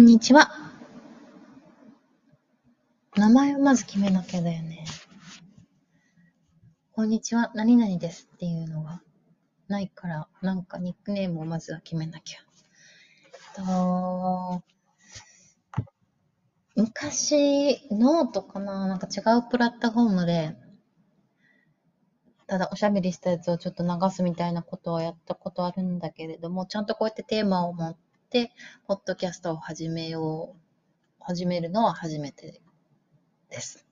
んにちは。名前をまず決めなきゃだよね。こんにちは、何々ですっていうのがないから、なんかニックネームをまずは決めなきゃ。と、昔、ノートかな？なんか違うプラットフォームで、ただおしゃべりしたやつをちょっと流すみたいなことはやったことあるんだけれども、ちゃんとこうやってテーマを持って、ポッドキャストを始めよう、始めるのは初めてです。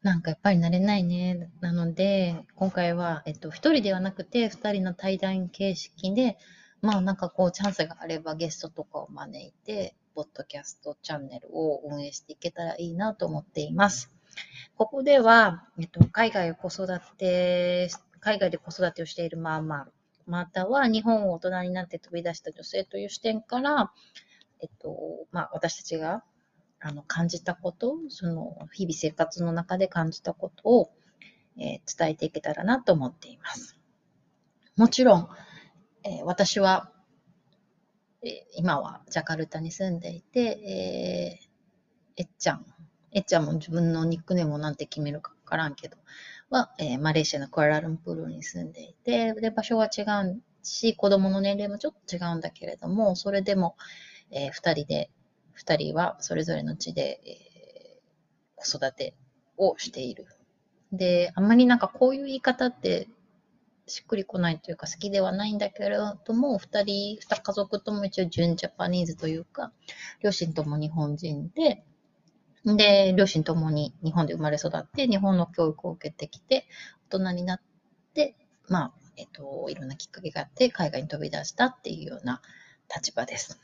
なんかやっぱり慣れないね。なので、今回は、えっと、一人ではなくて、二人の対談形式で、まあなんかこう、チャンスがあればゲストとかを招いて、ポッドキャストチャンネルを運営していけたらいいなと思っています。ここでは、えっと、海外を子育て、海外で子育てをしているママ、まあまたは日本を大人になって飛び出した女性という視点から、えっと、まあ、私たちがあの感じたこと、その日々生活の中で感じたことを、えー、伝えていけたらなと思っています。もちろん、えー、私は、えー、今はジャカルタに住んでいて、えー、えっちゃん、えっちゃんも自分のニックネームをなんて決めるかわからんけど、は、えー、マレーシアのクアラルンプールに住んでいて、で、場所は違うし、子供の年齢もちょっと違うんだけれども、それでも、えー、二人で二人はそれぞれの地で、えー、子育てをしている。で、あんまりなんかこういう言い方ってしっくりこないというか好きではないんだけれども、二人、二家族とも一応純ジャパニーズというか、両親とも日本人で、で、両親ともに日本で生まれ育って、日本の教育を受けてきて、大人になって、まあ、えっと、いろんなきっかけがあって、海外に飛び出したっていうような立場です。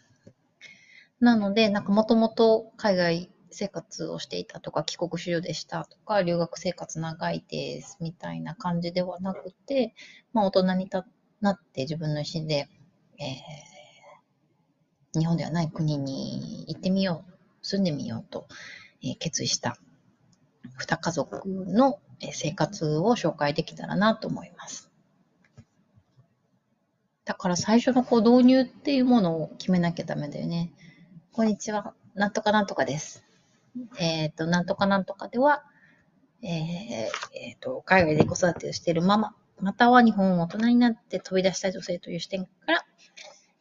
なので、なんかもともと海外生活をしていたとか、帰国子女でしたとか、留学生活長いですみたいな感じではなくて、まあ大人になって自分の意思で、えー、日本ではない国に行ってみよう、住んでみようと、え、決意した二家族の生活を紹介できたらなと思います。だから最初のこう導入っていうものを決めなきゃダメだよね。こんにちは。なんとかなんとかです。えっ、ー、と、なんとかなんとかでは、えーえー、と、海外で子育てをしているママ、または日本を大人になって飛び出した女性という視点から、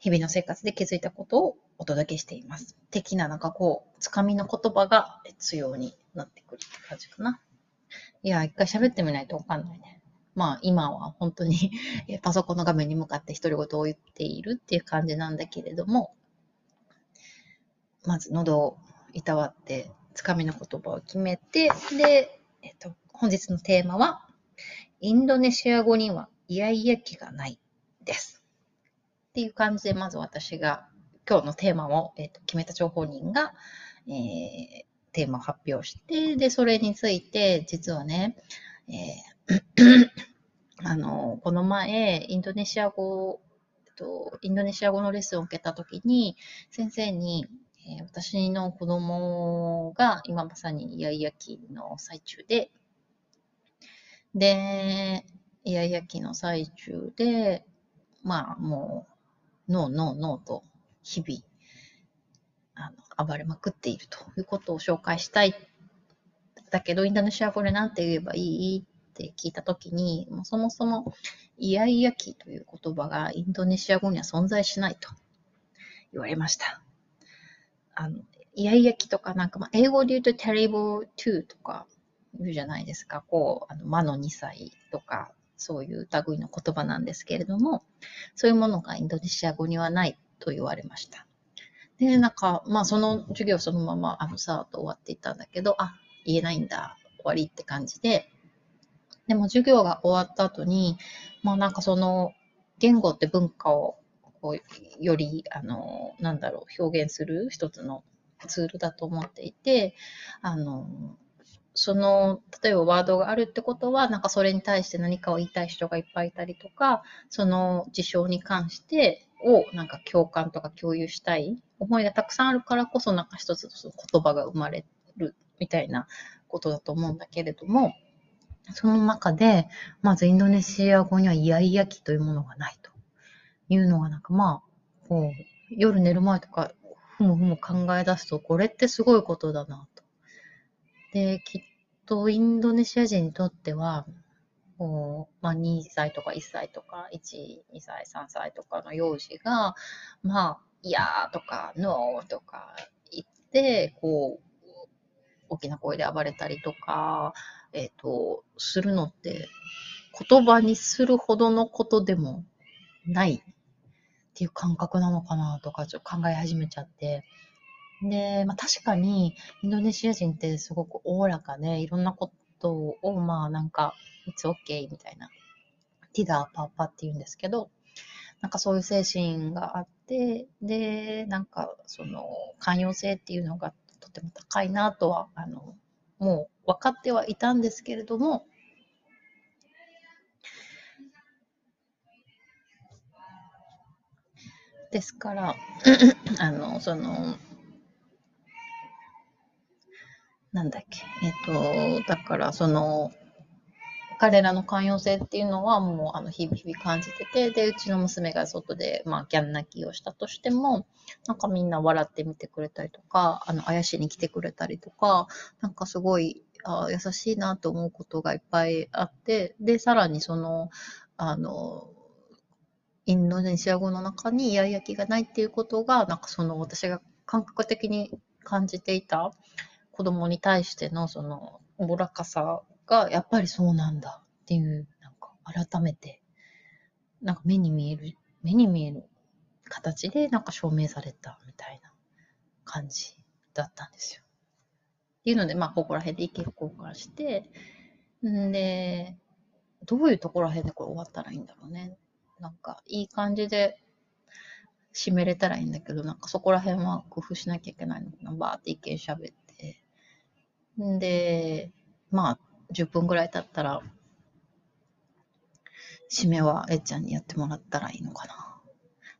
日々の生活で気づいたことをお届けしています。的な、なんかこう、つかみの言葉が強になってくるって感じかな。いや、一回喋ってみないとわかんないね。まあ、今は本当に パソコンの画面に向かって独り言を言っているっていう感じなんだけれども、まず喉をいたわって、つかみの言葉を決めて、で、えっと、本日のテーマは、インドネシア語にはイヤイヤ期がないです。っていう感じで、まず私が今日のテーマを、えっと、決めた情報人が、えー、テーマを発表して、で、それについて、実はね、えー あの、この前、インドネシア語、えっと、インドネシア語のレッスンを受けたときに、先生に、えー、私の子供が今まさにイヤイヤ期の最中で、で、イヤイヤ期の最中で、まあもう、ノーノーノーと日々、あの、暴れまくっているということを紹介したい。だけど、インドネシア語で何て言えばいいって聞いたときに、もそもそもイヤイヤ期という言葉がインドネシア語には存在しないと言われました。あの、イヤイヤ期とかなんか、まあ、英語で言うと terrible t o とか言うじゃないですか。こう、あの魔の2歳とか、そういう類の言葉なんですけれども、そういうものがインドネシア語にはないと言われました。で、なんか、まあその授業そのまま、あの、さーっと終わっていったんだけど、あ、言えないんだ、終わりって感じで、でも授業が終わった後に、まあなんかその、言語って文化をこうより、あの、なんだろう、表現する一つのツールだと思っていて、あの、その、例えばワードがあるってことは、なんかそれに対して何かを言いたい人がいっぱいいたりとか、その事象に関してをなんか共感とか共有したい思いがたくさんあるからこそ、なんか一つの言葉が生まれるみたいなことだと思うんだけれども、その中で、まずインドネシア語にはイヤイヤ期というものがないと。いうのがなんかまあ、こう、夜寝る前とか、ふむふむ考え出すと、これってすごいことだな。で、きっとインドネシア人にとっては、こう、まあ、2歳とか1歳とか、1、2歳、3歳とかの幼児が、まあ、いやーとか、ノーとか言って、こう、大きな声で暴れたりとか、えっ、ー、と、するのって、言葉にするほどのことでもないっていう感覚なのかなとか、ちょっと考え始めちゃって。で、まあ確かに、インドネシア人ってすごくおおらかで、いろんなことを、まあなんか、it's okay みたいな、ティダーパーパーって言うんですけど、なんかそういう精神があって、で、なんかその寛容性っていうのがとても高いなとは、あの、もう分かってはいたんですけれども、ですから、あの、その、なんだっけ、えっと、だから、その、彼らの寛容性っていうのはもうあの日々日々感じてて、で、うちの娘が外で、まあ、ギャン泣きをしたとしても、なんかみんな笑ってみてくれたりとか、あの、あやしに来てくれたりとか、なんかすごい、あ優しいなと思うことがいっぱいあって、で、さらにその、あの、インドネシア語の中にイヤイヤ期がないっていうことが、なんかその私が感覚的に感じていた子供に対してのそのおぼらかさがやっぱりそうなんだっていう、なんか改めて、なんか目に見える、目に見える形でなんか証明されたみたいな感じだったんですよ。っていうので、まあ、ここら辺で意見交換して、んで、どういうところら辺でこれ終わったらいいんだろうね。なんか、いい感じで締めれたらいいんだけど、なんかそこら辺は工夫しなきゃいけないのかな。バーって意見喋って。んで、まあ、10分ぐらい経ったら、締めはえっちゃんにやってもらったらいいのかな。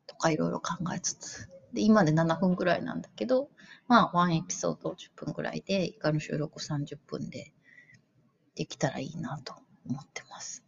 とかいろいろ考えつつ。で、今で7分ぐらいなんだけど、まあ、ワンエピソード10分ぐらいで、以下の収録30分でできたらいいなと思ってます。